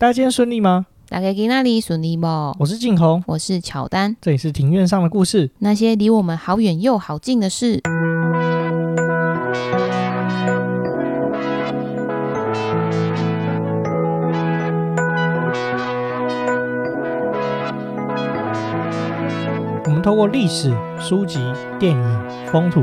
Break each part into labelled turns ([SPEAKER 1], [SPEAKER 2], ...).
[SPEAKER 1] 大家今天顺利吗？
[SPEAKER 2] 大家今哪里顺利不？
[SPEAKER 1] 我是静红，
[SPEAKER 2] 我是乔丹，
[SPEAKER 1] 这里是庭院上的故事，
[SPEAKER 2] 那些离我们好远又好近的事。
[SPEAKER 1] 我们透过历史、书籍、电影、风土，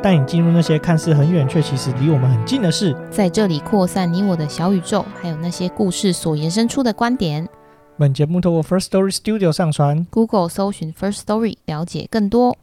[SPEAKER 1] 带你进入那些看似很远却其实离我们很近的事，
[SPEAKER 2] 在这里扩散你我的小宇宙，还有那些故事所延伸出的观点。
[SPEAKER 1] 本节目透过 First Story Studio 上传
[SPEAKER 2] ，Google 搜寻 First Story 了解更多。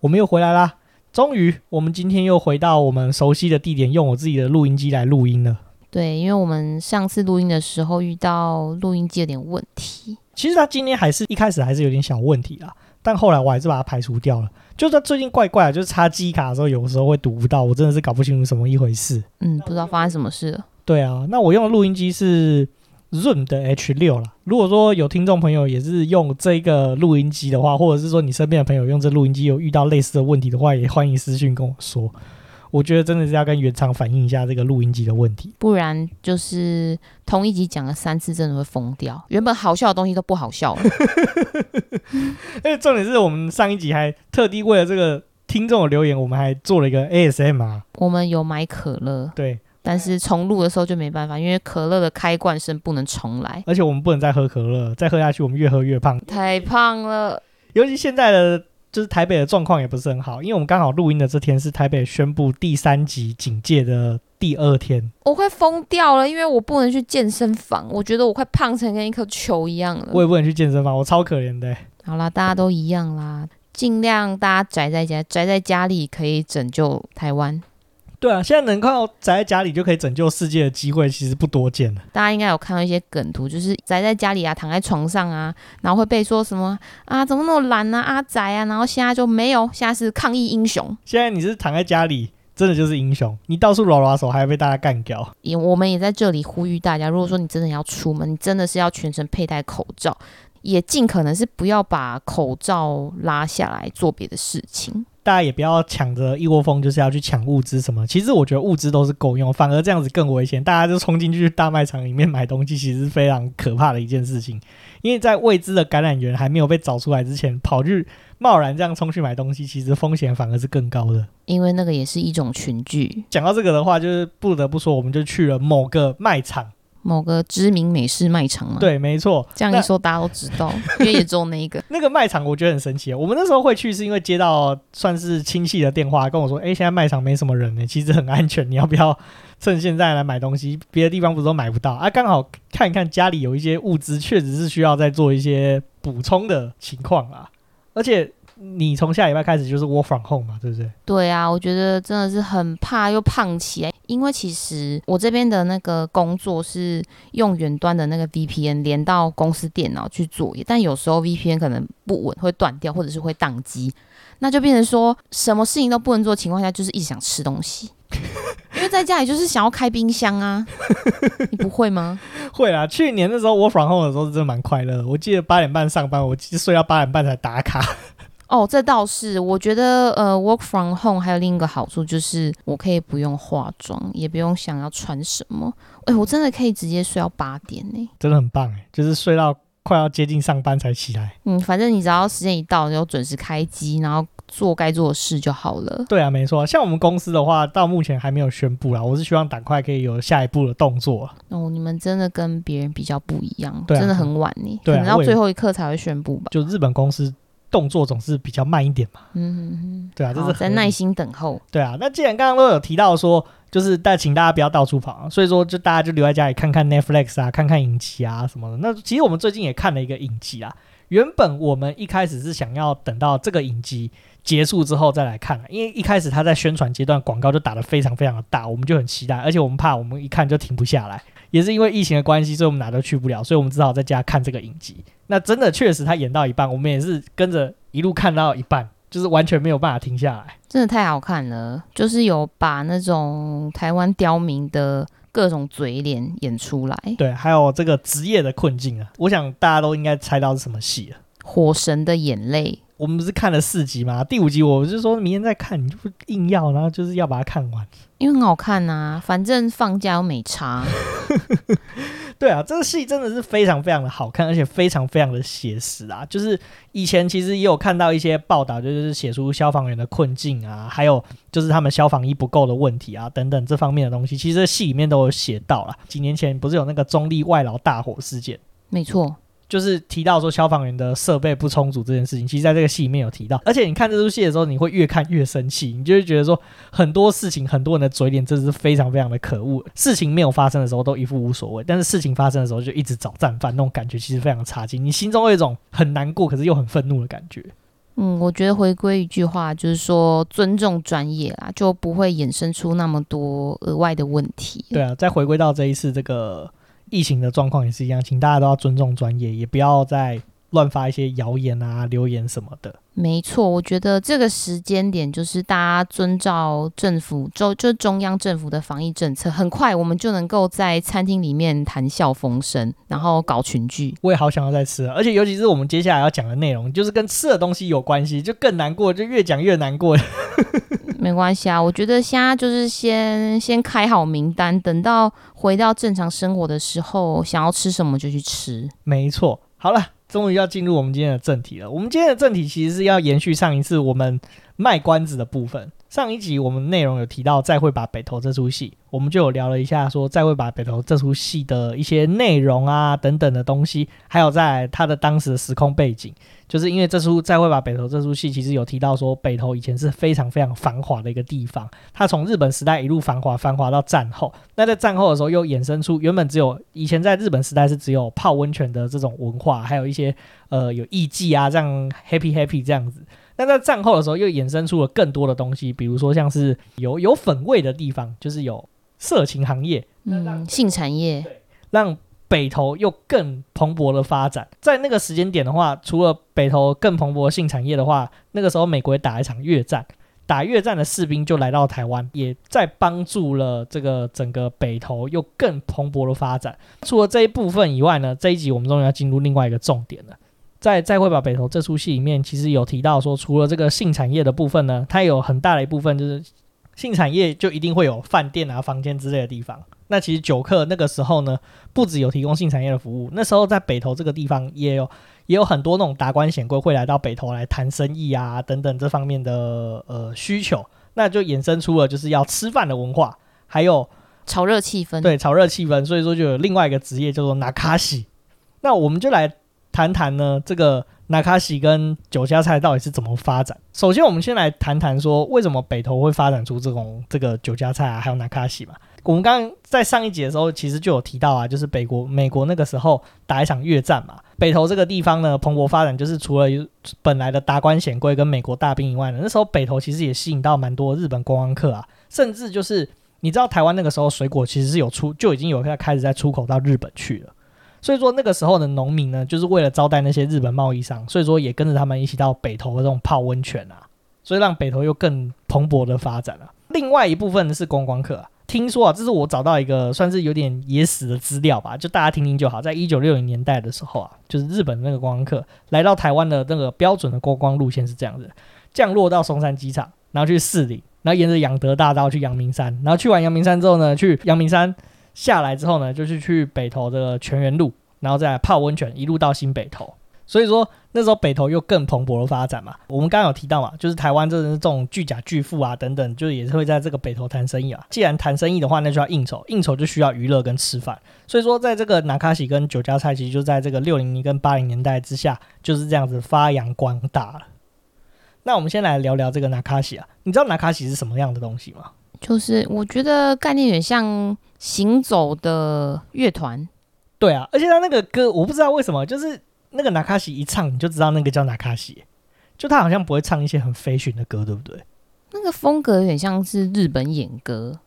[SPEAKER 1] 我们又回来啦！终于，我们今天又回到我们熟悉的地点，用我自己的录音机来录音了。
[SPEAKER 2] 对，因为我们上次录音的时候遇到录音机有点问题。
[SPEAKER 1] 其实它今天还是一开始还是有点小问题啦，但后来我还是把它排除掉了。就是它最近怪怪的，就是插记忆卡的时候，有时候会读不到，我真的是搞不清楚什么一回事。
[SPEAKER 2] 嗯，不知道发生什么事了。
[SPEAKER 1] 对啊，那我用的录音机是 Zoom 的 H 六啦。如果说有听众朋友也是用这个录音机的话，或者是说你身边的朋友用这录音机有遇到类似的问题的话，也欢迎私信跟我说。我觉得真的是要跟原厂反映一下这个录音机的问题，
[SPEAKER 2] 不然就是同一集讲了三次，真的会疯掉。原本好笑的东西都不好笑了。
[SPEAKER 1] 重点是我们上一集还特地为了这个听众的留言，我们还做了一个 ASMR。
[SPEAKER 2] 我们有买可乐，
[SPEAKER 1] 对，
[SPEAKER 2] 但是重录的时候就没办法，因为可乐的开罐声不能重来，
[SPEAKER 1] 而且我们不能再喝可乐，再喝下去我们越喝越胖，
[SPEAKER 2] 太胖了。
[SPEAKER 1] 尤其现在的。就是台北的状况也不是很好，因为我们刚好录音的这天是台北宣布第三级警戒的第二天。
[SPEAKER 2] 我快疯掉了，因为我不能去健身房，我觉得我快胖成跟一颗球一样了。
[SPEAKER 1] 我也不能去健身房，我超可怜的。
[SPEAKER 2] 好啦，大家都一样啦，尽量大家宅在家，宅在家里可以拯救台湾。
[SPEAKER 1] 对啊，现在能靠宅在家里就可以拯救世界的机会，其实不多见了。
[SPEAKER 2] 大家应该有看到一些梗图，就是宅在家里啊，躺在床上啊，然后会被说什么啊，怎么那么懒啊，阿宅啊，然后现在就没有，现在是抗疫英雄。
[SPEAKER 1] 现在你是躺在家里，真的就是英雄，你到处拉拉手，还要被大家干掉。
[SPEAKER 2] 也，我们也在这里呼吁大家，如果说你真的要出门，你真的是要全程佩戴口罩，也尽可能是不要把口罩拉下来做别的事情。
[SPEAKER 1] 大家也不要抢着一窝蜂，就是要去抢物资什么。其实我觉得物资都是够用，反而这样子更危险。大家就冲进去大卖场里面买东西，其实是非常可怕的一件事情。因为在未知的感染源还没有被找出来之前，跑去贸然这样冲去买东西，其实风险反而是更高的。
[SPEAKER 2] 因为那个也是一种群聚。
[SPEAKER 1] 讲到这个的话，就是不得不说，我们就去了某个卖场。
[SPEAKER 2] 某个知名美式卖场吗？
[SPEAKER 1] 对，没错。
[SPEAKER 2] 这样一说，大家都知道，因为也只有那一个。
[SPEAKER 1] 那个卖场我觉得很神奇。我们那时候会去，是因为接到算是亲戚的电话，跟我说：“哎，现在卖场没什么人呢，其实很安全，你要不要趁现在来买东西？别的地方不是都买不到啊？刚好看一看家里有一些物资，确实是需要再做一些补充的情况啊，而且。”你从下礼拜开始就是 work from home 嘛，对不对？
[SPEAKER 2] 对啊，我觉得真的是很怕又胖起来，因为其实我这边的那个工作是用远端的那个 VPN 连到公司电脑去作业，但有时候 VPN 可能不稳，会断掉或者是会宕机，那就变成说什么事情都不能做的情况下，就是一直想吃东西，因为在家里就是想要开冰箱啊，你不会吗？
[SPEAKER 1] 会啦，去年的时候 work from home 的时候真的蛮快乐的，我记得八点半上班，我睡到八点半才打卡。
[SPEAKER 2] 哦，这倒是，我觉得呃，work from home 还有另一个好处就是，我可以不用化妆，也不用想要穿什么，哎，我真的可以直接睡到八点呢，
[SPEAKER 1] 真的很棒哎，就是睡到快要接近上班才起来。
[SPEAKER 2] 嗯，反正你只要时间一到，就准时开机，然后做该做的事就好了。
[SPEAKER 1] 对啊，没错，像我们公司的话，到目前还没有宣布啦，我是希望赶快可以有下一步的动作。
[SPEAKER 2] 哦，你们真的跟别人比较不一
[SPEAKER 1] 样，啊，
[SPEAKER 2] 真的很晚呢，
[SPEAKER 1] 啊，
[SPEAKER 2] 可能到最后一刻才会宣布吧。
[SPEAKER 1] 就日本公司。动作总是比较慢一点嘛，
[SPEAKER 2] 嗯哼哼，
[SPEAKER 1] 对啊，就是
[SPEAKER 2] 在耐心等候。
[SPEAKER 1] 对啊，那既然刚刚都有提到说，就是但请大家不要到处跑啊，所以说就大家就留在家里看看 Netflix 啊，看看影集啊什么的。那其实我们最近也看了一个影集啊，原本我们一开始是想要等到这个影集结束之后再来看，因为一开始他在宣传阶段广告就打得非常非常的大，我们就很期待，而且我们怕我们一看就停不下来。也是因为疫情的关系，所以我们哪都去不了，所以我们只好在家看这个影集。那真的确实，他演到一半，我们也是跟着一路看到一半，就是完全没有办法停下来。
[SPEAKER 2] 真的太好看了，就是有把那种台湾刁民的各种嘴脸演出来。
[SPEAKER 1] 对，还有这个职业的困境啊，我想大家都应该猜到是什么戏了，《
[SPEAKER 2] 火神的眼泪》。
[SPEAKER 1] 我们不是看了四集吗？第五集我就说明天再看，你就不硬要，然后就是要把它看完，
[SPEAKER 2] 因为很好看呐、啊。反正放假又没差，
[SPEAKER 1] 对啊，这个戏真的是非常非常的好看，而且非常非常的写实啊。就是以前其实也有看到一些报道，就是写出消防员的困境啊，还有就是他们消防衣不够的问题啊，等等这方面的东西，其实戏里面都有写到了。几年前不是有那个中立外劳大火事件？
[SPEAKER 2] 没错。
[SPEAKER 1] 就是提到说消防员的设备不充足这件事情，其实在这个戏里面有提到。而且你看这出戏的时候，你会越看越生气，你就会觉得说很多事情，很多人的嘴脸真的是非常非常的可恶。事情没有发生的时候都一副无所谓，但是事情发生的时候就一直找战犯，那种感觉其实非常差劲。你心中有一种很难过，可是又很愤怒的感觉。
[SPEAKER 2] 嗯，我觉得回归一句话，就是说尊重专业啦，就不会衍生出那么多额外的问题。
[SPEAKER 1] 对啊，再回归到这一次这个。疫情的状况也是一样，请大家都要尊重专业，也不要再乱发一些谣言啊、留言什么的。
[SPEAKER 2] 没错，我觉得这个时间点就是大家遵照政府中就中央政府的防疫政策，很快我们就能够在餐厅里面谈笑风生，然后搞群聚。
[SPEAKER 1] 我也好想要再吃，而且尤其是我们接下来要讲的内容，就是跟吃的东西有关系，就更难过，就越讲越难过。
[SPEAKER 2] 没关系啊，我觉得现在就是先先开好名单，等到回到正常生活的时候，想要吃什么就去吃。
[SPEAKER 1] 没错，好了，终于要进入我们今天的正题了。我们今天的正题其实是要延续上一次我们卖关子的部分。上一集我们内容有提到《再会吧北投》这出戏，我们就有聊了一下说《再会吧北投》这出戏的一些内容啊等等的东西，还有在它的当时的时空背景，就是因为这出《再会吧北投》这出戏其实有提到说北投以前是非常非常繁华的一个地方，它从日本时代一路繁华繁华到战后，那在战后的时候又衍生出原本只有以前在日本时代是只有泡温泉的这种文化，还有一些呃有艺妓啊这样 happy happy 这样子。那在战后的时候，又衍生出了更多的东西，比如说像是有有粉味的地方，就是有色情行业，
[SPEAKER 2] 嗯，性产业，
[SPEAKER 1] 对，让北投又更蓬勃的发展。在那个时间点的话，除了北投更蓬勃的性产业的话，那个时候美国也打一场越战，打越战的士兵就来到台湾，也在帮助了这个整个北投又更蓬勃的发展。除了这一部分以外呢，这一集我们终于要进入另外一个重点了。在《再会吧北投》这出戏里面，其实有提到说，除了这个性产业的部分呢，它有很大的一部分就是性产业就一定会有饭店啊、房间之类的地方。那其实酒客那个时候呢，不只有提供性产业的服务，那时候在北投这个地方也有也有很多那种达官显贵会来到北投来谈生意啊等等这方面的呃需求，那就衍生出了就是要吃饭的文化，还有
[SPEAKER 2] 炒热气氛。
[SPEAKER 1] 对，炒热气氛，所以说就有另外一个职业叫做拿卡西。那我们就来。谈谈呢，这个那卡西跟酒家菜到底是怎么发展？首先，我们先来谈谈说，为什么北投会发展出这种这个酒家菜啊，还有那卡西嘛？我们刚刚在上一集的时候，其实就有提到啊，就是北国美国那个时候打一场越战嘛，北投这个地方呢蓬勃发展，就是除了本来的达官显贵跟美国大兵以外呢，那时候北投其实也吸引到蛮多日本观光客啊，甚至就是你知道台湾那个时候水果其实是有出就已经有在开始在出口到日本去了。所以说那个时候的农民呢，就是为了招待那些日本贸易商，所以说也跟着他们一起到北投这种泡温泉啊，所以让北投又更蓬勃的发展了。另外一部分是观光客啊，听说啊，这是我找到一个算是有点野史的资料吧，就大家听听就好。在一九六零年代的时候啊，就是日本那个观光客来到台湾的那个标准的观光路线是这样子：降落到松山机场，然后去市里，然后沿着仰德大道去阳明山，然后去完阳明山之后呢，去阳明山。下来之后呢，就是去北投的泉源路，然后再来泡温泉，一路到新北投。所以说那时候北投又更蓬勃的发展嘛。我们刚刚有提到嘛，就是台湾这这种巨甲巨富啊等等，就是也是会在这个北投谈生意啊。既然谈生意的话，那就要应酬，应酬就需要娱乐跟吃饭。所以说，在这个那卡西跟酒家菜，其实就在这个六零年跟八零年代之下，就是这样子发扬光大了。那我们先来聊聊这个纳卡西啊，你知道纳卡西是什么样的东西吗？
[SPEAKER 2] 就是我觉得概念有点像行走的乐团，
[SPEAKER 1] 对啊，而且他那个歌我不知道为什么，就是那个纳卡西一唱你就知道那个叫纳卡西，就他好像不会唱一些很飞旋的歌，对不对？
[SPEAKER 2] 那个风格有点像是日本演歌，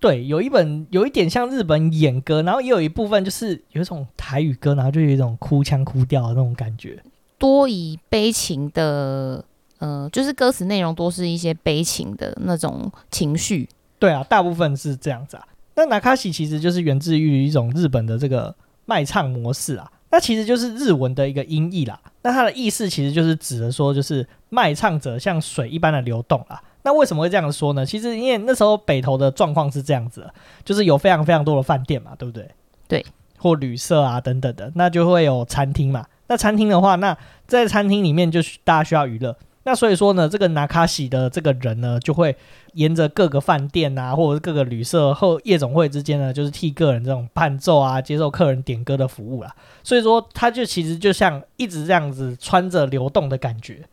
[SPEAKER 1] 对，有一本有一点像日本演歌，然后也有一部分就是有一种台语歌，然后就有一种哭腔哭调的那种感觉，
[SPEAKER 2] 多以悲情的。呃，就是歌词内容多是一些悲情的那种情绪。
[SPEAKER 1] 对啊，大部分是这样子啊。那那卡西其实就是源自于一种日本的这个卖唱模式啊，那其实就是日文的一个音译啦。那它的意思其实就是指的说，就是卖唱者像水一般的流动啦。那为什么会这样说呢？其实因为那时候北投的状况是这样子的，就是有非常非常多的饭店嘛，对不对？
[SPEAKER 2] 对。
[SPEAKER 1] 或旅社啊等等的，那就会有餐厅嘛。那餐厅的话，那在餐厅里面就大家需要娱乐。那所以说呢，这个拿卡西的这个人呢，就会沿着各个饭店啊，或者是各个旅社后夜总会之间呢，就是替个人这种伴奏啊，接受客人点歌的服务啦。所以说，他就其实就像一直这样子穿着流动的感觉。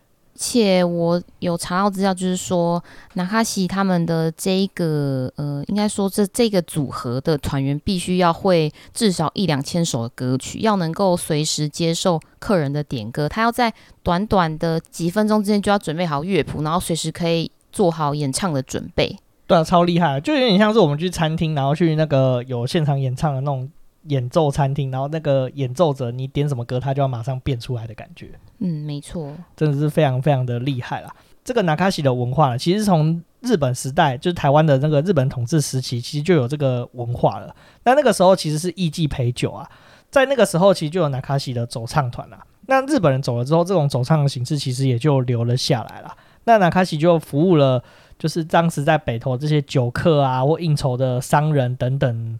[SPEAKER 2] 且我有查到资料，就是说，那卡西他们的这一个呃，应该说这这个组合的团员必须要会至少一两千首的歌曲，要能够随时接受客人的点歌。他要在短短的几分钟之间就要准备好乐谱，然后随时可以做好演唱的准备。
[SPEAKER 1] 对啊，超厉害，就有点像是我们去餐厅，然后去那个有现场演唱的那种。演奏餐厅，然后那个演奏者，你点什么歌，他就要马上变出来的感觉。
[SPEAKER 2] 嗯，没错，
[SPEAKER 1] 真的是非常非常的厉害啦。这个那卡西的文化呢，其实从日本时代，就是台湾的那个日本统治时期，其实就有这个文化了。那那个时候其实是艺妓陪酒啊，在那个时候其实就有那卡西的走唱团啦。那日本人走了之后，这种走唱的形式其实也就留了下来了。那那卡西就服务了，就是当时在北投这些酒客啊，或应酬的商人等等。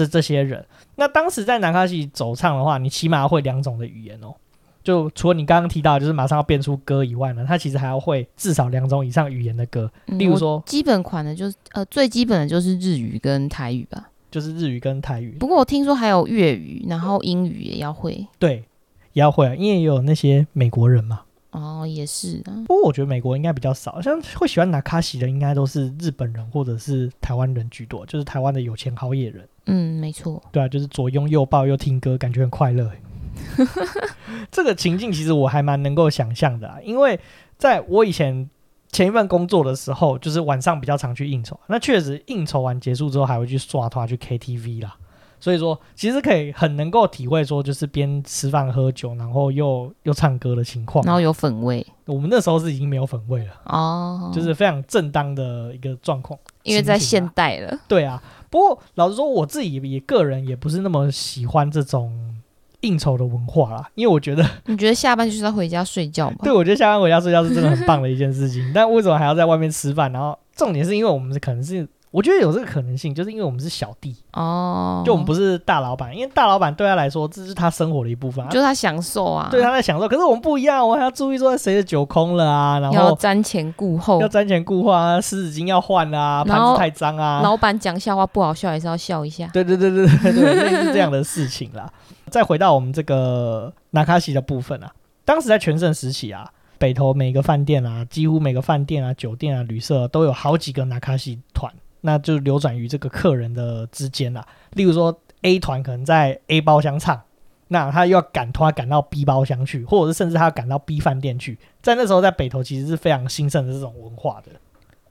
[SPEAKER 1] 这这些人，那当时在南卡西走唱的话，你起码会两种的语言哦。就除了你刚刚提到，就是马上要变出歌以外呢，他其实还要会至少两种以上语言的歌。
[SPEAKER 2] 嗯、
[SPEAKER 1] 例如说，
[SPEAKER 2] 基本款的就是呃最基本的就是日语跟台语吧，
[SPEAKER 1] 就是日语跟台语。
[SPEAKER 2] 不过我听说还有粤语，然后英语也要会。
[SPEAKER 1] 对，也要会啊，因为也有那些美国人嘛。
[SPEAKER 2] 哦，也是啊。
[SPEAKER 1] 不过我觉得美国应该比较少，像会喜欢拿卡西的，应该都是日本人或者是台湾人居多，就是台湾的有钱好野人。
[SPEAKER 2] 嗯，没错。
[SPEAKER 1] 对啊，就是左拥右抱又听歌，感觉很快乐。这个情境其实我还蛮能够想象的啊，因为在我以前前一份工作的时候，就是晚上比较常去应酬。那确实应酬完结束之后，还会去刷团去 KTV 啦。所以说，其实可以很能够体会说，就是边吃饭喝酒，然后又又唱歌的情况，
[SPEAKER 2] 然后有粉味。
[SPEAKER 1] 我们那时候是已经没有粉味了
[SPEAKER 2] 哦，
[SPEAKER 1] 就是非常正当的一个状况。
[SPEAKER 2] 因为在现代了，
[SPEAKER 1] 对啊。不过老实说，我自己也个人也不是那么喜欢这种应酬的文化啦，因为我觉得，
[SPEAKER 2] 你觉得下班就是要回家睡觉吗？
[SPEAKER 1] 对，我觉得下班回家睡觉是真的很棒的一件事情。但为什么还要在外面吃饭？然后重点是因为我们可能是。我觉得有这个可能性，就是因为我们是小弟
[SPEAKER 2] 哦，
[SPEAKER 1] 就我们不是大老板，因为大老板对他来说这是他生活的一部分，
[SPEAKER 2] 就是他享受啊，
[SPEAKER 1] 对，他在享受。可是我们不一样，我们还要注意说谁的酒空了啊，然后
[SPEAKER 2] 要瞻前顾后，
[SPEAKER 1] 要瞻前顾后啊，湿纸巾要换啊，盘子太脏啊，
[SPEAKER 2] 老板讲笑话不好笑也是要笑一下，
[SPEAKER 1] 对对对对对对，类似这样的事情啦。再回到我们这个纳卡西的部分啊，当时在全盛时期啊，北投每个饭店啊，几乎每个饭店啊、酒店啊、旅社都有好几个纳卡西团。那就流转于这个客人的之间啦。例如说，A 团可能在 A 包厢唱，那他又要赶他赶到 B 包厢去，或者是甚至他要赶到 B 饭店去。在那时候，在北投其实是非常兴盛的这种文化的。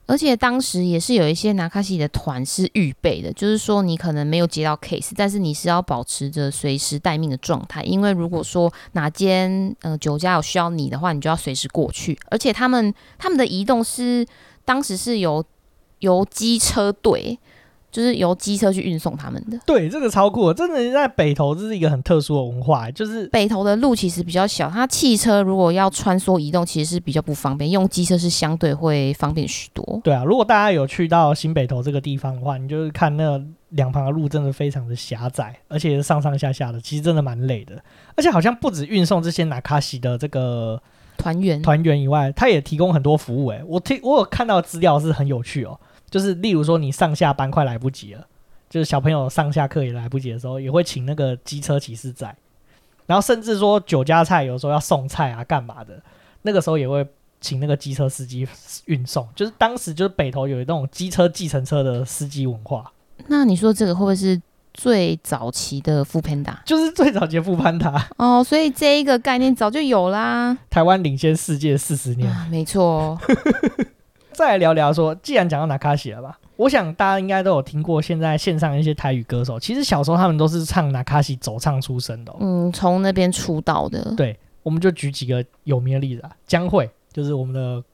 [SPEAKER 2] 而且当时也是有一些拿卡西的团是预备的，就是说你可能没有接到 case，但是你是要保持着随时待命的状态，因为如果说哪间呃酒家有需要你的话，你就要随时过去。而且他们他们的移动是当时是由。由机车队，就是由机车去运送他们的。
[SPEAKER 1] 对，这个超酷，真的在北投这是一个很特殊的文化，就是
[SPEAKER 2] 北投的路其实比较小，它汽车如果要穿梭移动，其实是比较不方便，用机车是相对会方便许多。
[SPEAKER 1] 对啊，如果大家有去到新北投这个地方的话，你就是看那两旁的路真的非常的狭窄，而且上上下下的，其实真的蛮累的。而且好像不止运送这些拿卡西的这个
[SPEAKER 2] 团员
[SPEAKER 1] 团员以外，他也提供很多服务。诶，我听我有看到资料是很有趣哦。就是例如说，你上下班快来不及了，就是小朋友上下课也来不及的时候，也会请那个机车骑士在。然后甚至说酒家菜有时候要送菜啊，干嘛的，那个时候也会请那个机车司机运送。就是当时就是北投有那种机车计程车的司机文化。
[SPEAKER 2] 那你说这个会不会是最早期的 Foodpanda？
[SPEAKER 1] 就是最早期的 Foodpanda
[SPEAKER 2] 哦，所以这一个概念早就有啦。
[SPEAKER 1] 台湾领先世界四十年，
[SPEAKER 2] 啊、没错。
[SPEAKER 1] 再来聊聊说，既然讲到那卡西了吧，我想大家应该都有听过现在线上一些台语歌手，其实小时候他们都是唱那卡西走唱出身的，哦，
[SPEAKER 2] 嗯，从那边出道的。
[SPEAKER 1] 对，我们就举几个有名的例子啊，江蕙就是我们的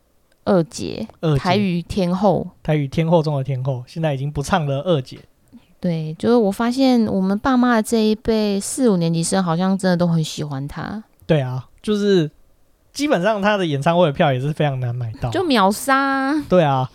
[SPEAKER 2] 二姐，
[SPEAKER 1] 二姐，
[SPEAKER 2] 台语天后，
[SPEAKER 1] 台语天后中的天后，现在已经不唱了。二姐，
[SPEAKER 2] 对，就是我发现我们爸妈的这一辈四五年级生好像真的都很喜欢她。
[SPEAKER 1] 对啊，就是。基本上他的演唱会的票也是非常难买到，
[SPEAKER 2] 就秒杀。
[SPEAKER 1] 对啊，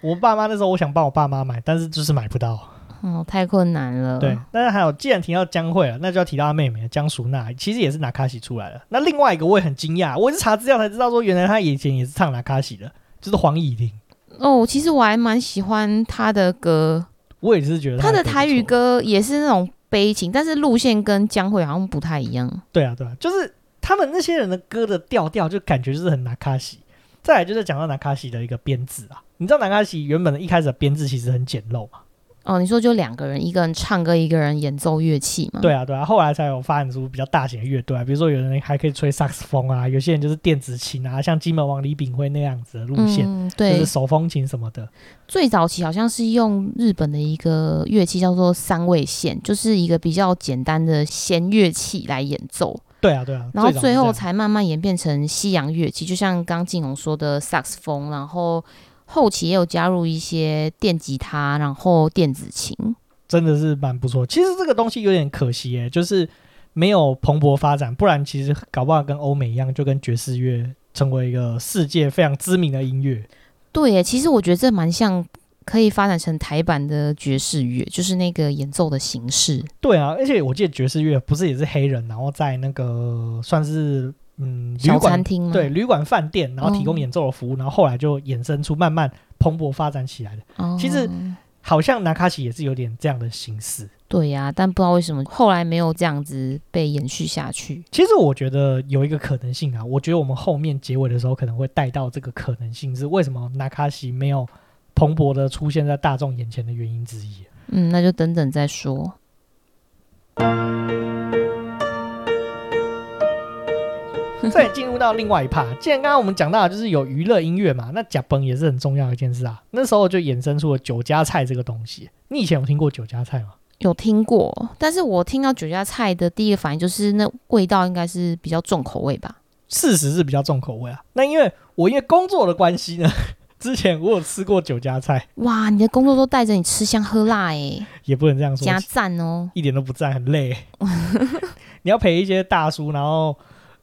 [SPEAKER 1] 我爸妈那时候我想帮我爸妈买，但是就是买不到。
[SPEAKER 2] 哦，太困难了。
[SPEAKER 1] 对，但是还有，既然提到江蕙了，那就要提到他妹妹江淑娜，其实也是拿卡西出来的。那另外一个我也很惊讶，我是查资料才知道说，原来他以前也是唱拿卡西的，就是黄乙玲。
[SPEAKER 2] 哦，其实我还蛮喜欢他的歌，
[SPEAKER 1] 我也是觉得他的，
[SPEAKER 2] 他的台语歌也是那种悲情，但是路线跟江蕙好像不太一样。
[SPEAKER 1] 对啊，对啊，就是他们那些人的歌的调调，就感觉就是很那卡西。再来就是讲到那卡西的一个编制啊，你知道那卡西原本的一开始的编制其实很简陋嘛？
[SPEAKER 2] 哦，你说就两个人，一个人唱歌，一个人演奏乐器嘛？
[SPEAKER 1] 对啊，对啊，后来才有发展出比较大型的乐队啊，比如说有人还可以吹萨克斯风啊，有些人就是电子琴啊，像金门王李炳辉那样子的路线，嗯、对，就是手风琴什么的。
[SPEAKER 2] 最早期好像是用日本的一个乐器叫做三味线，就是一个比较简单的弦乐器来演奏。
[SPEAKER 1] 对啊，对啊，
[SPEAKER 2] 然后最后才慢慢演变成西洋乐器，就像刚静红说的萨克斯风，然后。后期也有加入一些电吉他，然后电子琴，
[SPEAKER 1] 真的是蛮不错。其实这个东西有点可惜耶，就是没有蓬勃发展，不然其实搞不好跟欧美一样，就跟爵士乐成为一个世界非常知名的音乐。
[SPEAKER 2] 对耶，其实我觉得这蛮像可以发展成台版的爵士乐，就是那个演奏的形式。
[SPEAKER 1] 对啊，而且我记得爵士乐不是也是黑人，然后在那个算是。嗯，
[SPEAKER 2] 小餐厅
[SPEAKER 1] 对，旅馆饭店，然后提供演奏的服务，哦、然后后来就衍生出慢慢蓬勃发展起来的。哦、其实好像南卡西也是有点这样的形式。
[SPEAKER 2] 对呀、啊，但不知道为什么后来没有这样子被延续下去。
[SPEAKER 1] 其实我觉得有一个可能性啊，我觉得我们后面结尾的时候可能会带到这个可能性，是为什么纳卡西没有蓬勃的出现在大众眼前的原因之一。
[SPEAKER 2] 嗯，那就等等再说。
[SPEAKER 1] 再进入到另外一趴，既然刚刚我们讲到的就是有娱乐音乐嘛，那假崩也是很重要的一件事啊。那时候就衍生出了酒家菜这个东西。你以前有听过酒家菜吗？
[SPEAKER 2] 有听过，但是我听到酒家菜的第一个反应就是那味道应该是比较重口味吧？
[SPEAKER 1] 事实是比较重口味啊。那因为我因为工作的关系呢，之前我有吃过酒家菜。
[SPEAKER 2] 哇，你的工作都带着你吃香喝辣哎，
[SPEAKER 1] 也不能这样说，
[SPEAKER 2] 加赞哦，
[SPEAKER 1] 一点都不赞，很累。你要陪一些大叔，然后。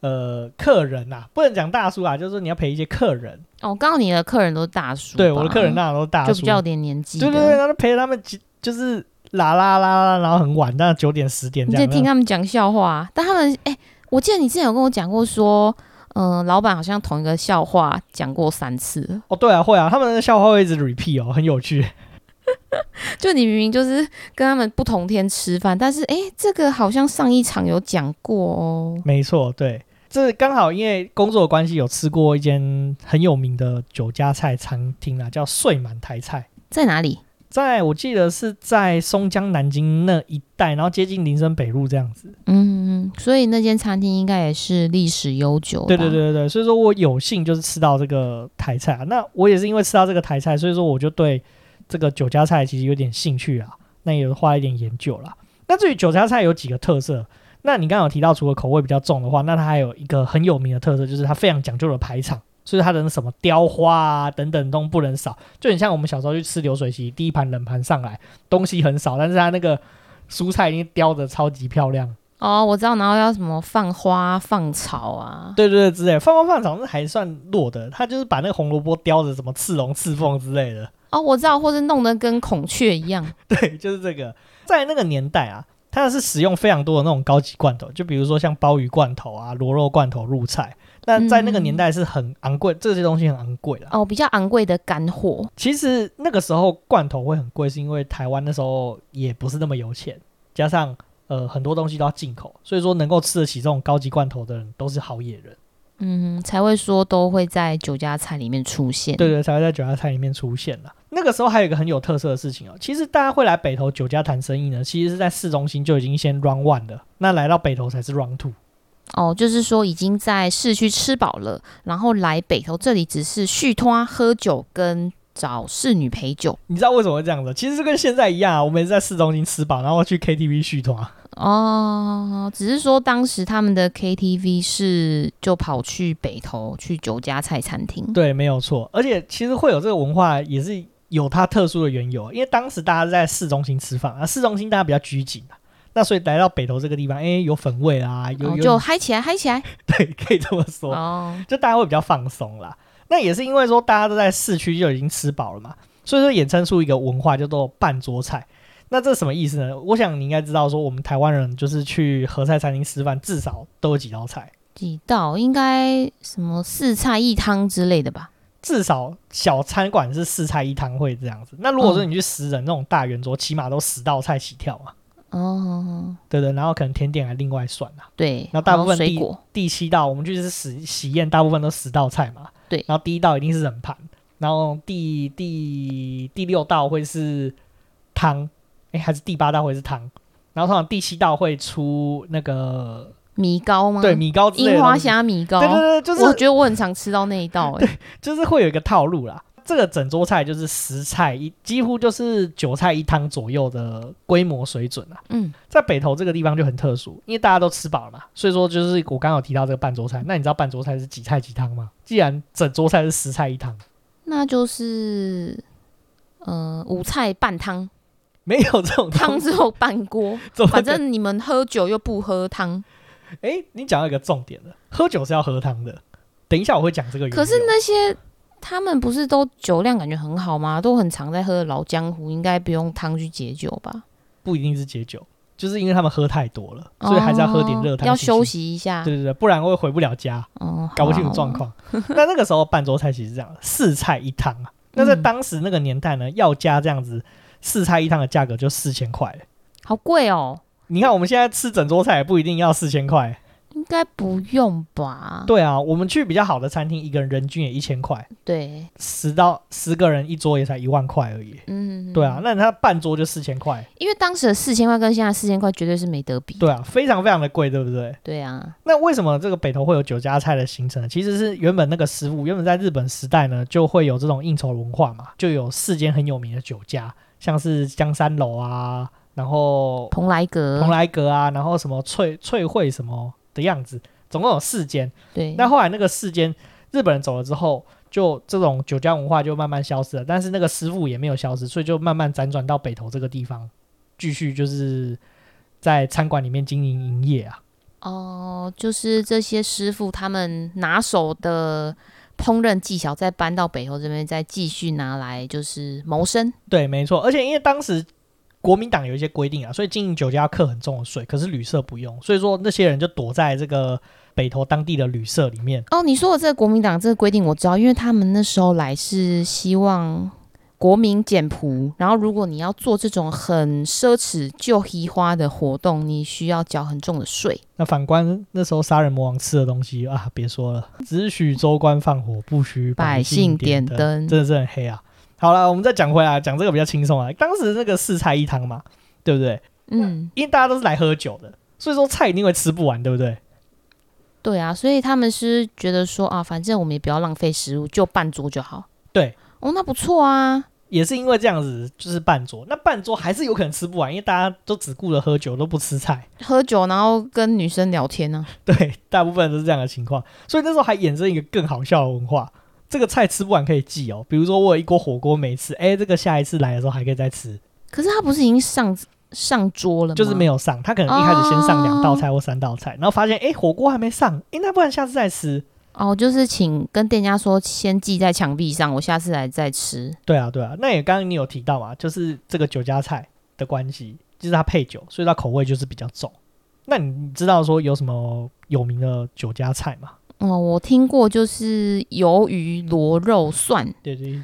[SPEAKER 1] 呃，客人呐、啊，不能讲大叔啊，就是说你要陪一些客人。
[SPEAKER 2] 哦，刚好你的客人都是大叔。
[SPEAKER 1] 对，我的客人那都是大叔，
[SPEAKER 2] 就比较有点年纪。
[SPEAKER 1] 对对对，然后陪他们，就是啦啦啦啦，然后很晚，但九点十点
[SPEAKER 2] 这样。听他们讲笑话，但他们，哎、欸，我记得你之前有跟我讲过，说，嗯、呃，老板好像同一个笑话讲过三次。
[SPEAKER 1] 哦，对啊，会啊，他们的笑话会一直 repeat 哦，很有趣。
[SPEAKER 2] 就你明明就是跟他们不同天吃饭，但是哎、欸，这个好像上一场有讲过哦。
[SPEAKER 1] 没错，对。这刚好因为工作的关系，有吃过一间很有名的酒家菜餐厅啊，叫睡满台菜。
[SPEAKER 2] 在哪里？
[SPEAKER 1] 在我记得是在松江南京那一带，然后接近林森北路这样子。
[SPEAKER 2] 嗯，所以那间餐厅应该也是历史悠久。
[SPEAKER 1] 对对对对，所以说我有幸就是吃到这个台菜啊。那我也是因为吃到这个台菜，所以说我就对这个酒家菜其实有点兴趣啊。那也花一点研究啦。那至于酒家菜有几个特色？那你刚刚有提到，除了口味比较重的话，那它还有一个很有名的特色，就是它非常讲究的排场，所以它的什么雕花啊等等都不能少。就很像我们小时候去吃流水席，第一盘冷盘上来，东西很少，但是它那个蔬菜已经雕的超级漂亮。
[SPEAKER 2] 哦，我知道，然后要什么放花放草啊？
[SPEAKER 1] 对对对，之类放花放草那还算弱的，它就是把那个红萝卜雕的什么刺龙刺凤之类的。
[SPEAKER 2] 哦，我知道，或是弄得跟孔雀一样。
[SPEAKER 1] 对，就是这个，在那个年代啊。它是使用非常多的那种高级罐头，就比如说像鲍鱼罐头啊、螺肉罐头入菜。那在那个年代是很昂贵，嗯、这些东西很昂贵的
[SPEAKER 2] 哦，比较昂贵的干货。
[SPEAKER 1] 其实那个时候罐头会很贵，是因为台湾那时候也不是那么有钱，加上呃很多东西都要进口，所以说能够吃得起这种高级罐头的人都是好野人。
[SPEAKER 2] 嗯，才会说都会在酒家菜里面出现。
[SPEAKER 1] 对对，才会在酒家菜里面出现了。那个时候还有一个很有特色的事情哦，其实大家会来北投酒家谈生意呢，其实是在市中心就已经先 run one 了，那来到北投才是 run two。
[SPEAKER 2] 哦，就是说已经在市区吃饱了，然后来北投这里只是续托喝酒跟找侍女陪酒。
[SPEAKER 1] 你知道为什么会这样子？其实就跟现在一样啊，我们也是在市中心吃饱，然后去 KTV 续摊。
[SPEAKER 2] 哦，只是说当时他们的 KTV 是就跑去北投去酒家菜餐厅。
[SPEAKER 1] 对，没有错。而且其实会有这个文化也是。有它特殊的缘由，因为当时大家在市中心吃饭啊，市中心大家比较拘谨啊，那所以来到北头这个地方，哎、欸，有粉味啊，有，有、哦、就
[SPEAKER 2] 嗨起来，嗨起来，
[SPEAKER 1] 对，可以这么说，哦，就大家会比较放松啦。那也是因为说大家都在市区就已经吃饱了嘛，所以说衍生出一个文化叫做半桌菜。那这什么意思呢？我想你应该知道，说我们台湾人就是去合菜餐厅吃饭，至少都有几道菜。
[SPEAKER 2] 几道？应该什么四菜一汤之类的吧？
[SPEAKER 1] 至少小餐馆是四菜一汤会这样子。那如果说你去十人那种大圆桌，起码都十道菜起跳嘛。
[SPEAKER 2] 哦，
[SPEAKER 1] 对对，然后可能甜点还另外算啦。
[SPEAKER 2] 对，
[SPEAKER 1] 然后大部分第第七道我们就是喜喜宴，大部分都十道菜嘛。
[SPEAKER 2] 对，
[SPEAKER 1] 然后第一道一定是冷盘，然后第第第六道会是汤，哎，还是第八道会是汤，然后通常第七道会出那个。
[SPEAKER 2] 米糕吗？
[SPEAKER 1] 对，米糕之类的，
[SPEAKER 2] 樱花虾米糕。
[SPEAKER 1] 对对对，就是
[SPEAKER 2] 我觉得我很常吃到那一道，欸，对，
[SPEAKER 1] 就是会有一个套路啦。这个整桌菜就是十菜一，几乎就是九菜一汤左右的规模水准啊。
[SPEAKER 2] 嗯，
[SPEAKER 1] 在北投这个地方就很特殊，因为大家都吃饱了嘛，所以说就是我刚刚有提到这个半桌菜。那你知道半桌菜是几菜几汤吗？既然整桌菜是十菜一汤，那
[SPEAKER 2] 就是呃五菜半汤，
[SPEAKER 1] 没有这种
[SPEAKER 2] 汤只有半锅，反正你们喝酒又不喝汤。
[SPEAKER 1] 哎，你讲到一个重点了，喝酒是要喝汤的。等一下我会讲这个原因。
[SPEAKER 2] 可是那些他们不是都酒量感觉很好吗？都很常在喝的老江湖，应该不用汤去解酒吧？
[SPEAKER 1] 不一定是解酒，就是因为他们喝太多了，所以还是要喝点热汤、哦。
[SPEAKER 2] 要休息一下。
[SPEAKER 1] 对对对，不然会回不了家。哦，搞不清楚状况。那那个时候半桌菜其实是这样，四菜一汤啊。那在当时那个年代呢，嗯、要加这样子四菜一汤的价格就四千块，
[SPEAKER 2] 好贵哦。
[SPEAKER 1] 你看，我们现在吃整桌菜也不一定要四千块，
[SPEAKER 2] 应该不用吧？
[SPEAKER 1] 对啊，我们去比较好的餐厅，一个人人均也一千块，
[SPEAKER 2] 对，
[SPEAKER 1] 十到十个人一桌也才一万块而已。嗯，对啊，那他半桌就四千块，
[SPEAKER 2] 因为当时的四千块跟现在四千块绝对是没得比。
[SPEAKER 1] 对啊，非常非常的贵，对不对？
[SPEAKER 2] 对啊。
[SPEAKER 1] 那为什么这个北投会有酒家菜的形成？其实是原本那个食物原本在日本时代呢，就会有这种应酬文化嘛，就有四间很有名的酒家，像是江山楼啊。然后
[SPEAKER 2] 蓬莱阁、
[SPEAKER 1] 蓬莱阁啊，然后什么翠翠汇什么的样子，总共有四间。
[SPEAKER 2] 对。
[SPEAKER 1] 那后来那个四间日本人走了之后，就这种酒家文化就慢慢消失了。但是那个师傅也没有消失，所以就慢慢辗转到北投这个地方，继续就是在餐馆里面经营营业啊。
[SPEAKER 2] 哦，就是这些师傅他们拿手的烹饪技巧，再搬到北投这边，再继续拿来就是谋生。
[SPEAKER 1] 对，没错。而且因为当时。国民党有一些规定啊，所以经营酒家要课很重的税，可是旅社不用，所以说那些人就躲在这个北投当地的旅社里面。
[SPEAKER 2] 哦，你说的这个国民党这个规定我知道，因为他们那时候来是希望国民简朴，然后如果你要做这种很奢侈、就黑花的活动，你需要缴很重的税。
[SPEAKER 1] 那反观那时候杀人魔王吃的东西啊，别说了，只许州官放火，不许百姓点灯，真的是很黑啊。好了，我们再讲回来，讲这个比较轻松啊。当时那个四菜一汤嘛，对不对？嗯，因为大家都是来喝酒的，所以说菜一定会吃不完，对不对？
[SPEAKER 2] 对啊，所以他们是觉得说啊，反正我们也不要浪费食物，就半桌就好。
[SPEAKER 1] 对，
[SPEAKER 2] 哦，那不错啊。
[SPEAKER 1] 也是因为这样子，就是半桌，那半桌还是有可能吃不完，因为大家都只顾着喝酒，都不吃菜。
[SPEAKER 2] 喝酒，然后跟女生聊天呢、啊？
[SPEAKER 1] 对，大部分都是这样的情况。所以那时候还衍生一个更好笑的文化。这个菜吃不完可以寄哦，比如说我有一锅火锅没吃，哎，这个下一次来的时候还可以再吃。
[SPEAKER 2] 可是他不是已经上上桌了吗？
[SPEAKER 1] 就是没有上，他可能一开始先上两道菜或三道菜，哦、然后发现哎火锅还没上，哎那不然下次再吃。
[SPEAKER 2] 哦，就是请跟店家说先记在墙壁上，我下次来再吃。
[SPEAKER 1] 对啊对啊，那也刚刚你有提到嘛，就是这个酒家菜的关系，就是它配酒，所以它口味就是比较重。那你知道说有什么有名的酒家菜吗？
[SPEAKER 2] 哦，我听过，就是鱿鱼螺肉蒜，
[SPEAKER 1] 对对，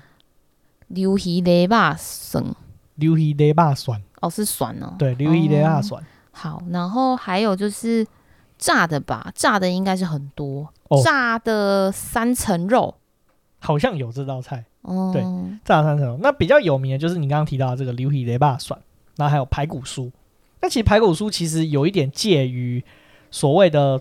[SPEAKER 2] 鱿鱼雷霸笋，
[SPEAKER 1] 鱿鱼雷霸蒜，
[SPEAKER 2] 哦是蒜哦，
[SPEAKER 1] 对，鱿鱼雷霸蒜。
[SPEAKER 2] 好，然后还有就是炸的吧，炸的应该是很多，哦、炸的三层肉，
[SPEAKER 1] 好像有这道菜，哦，对，炸三层肉。那比较有名的就是你刚刚提到的这个鱿鱼雷霸蒜，然后还有排骨酥。那其实排骨酥其实有一点介于所谓的。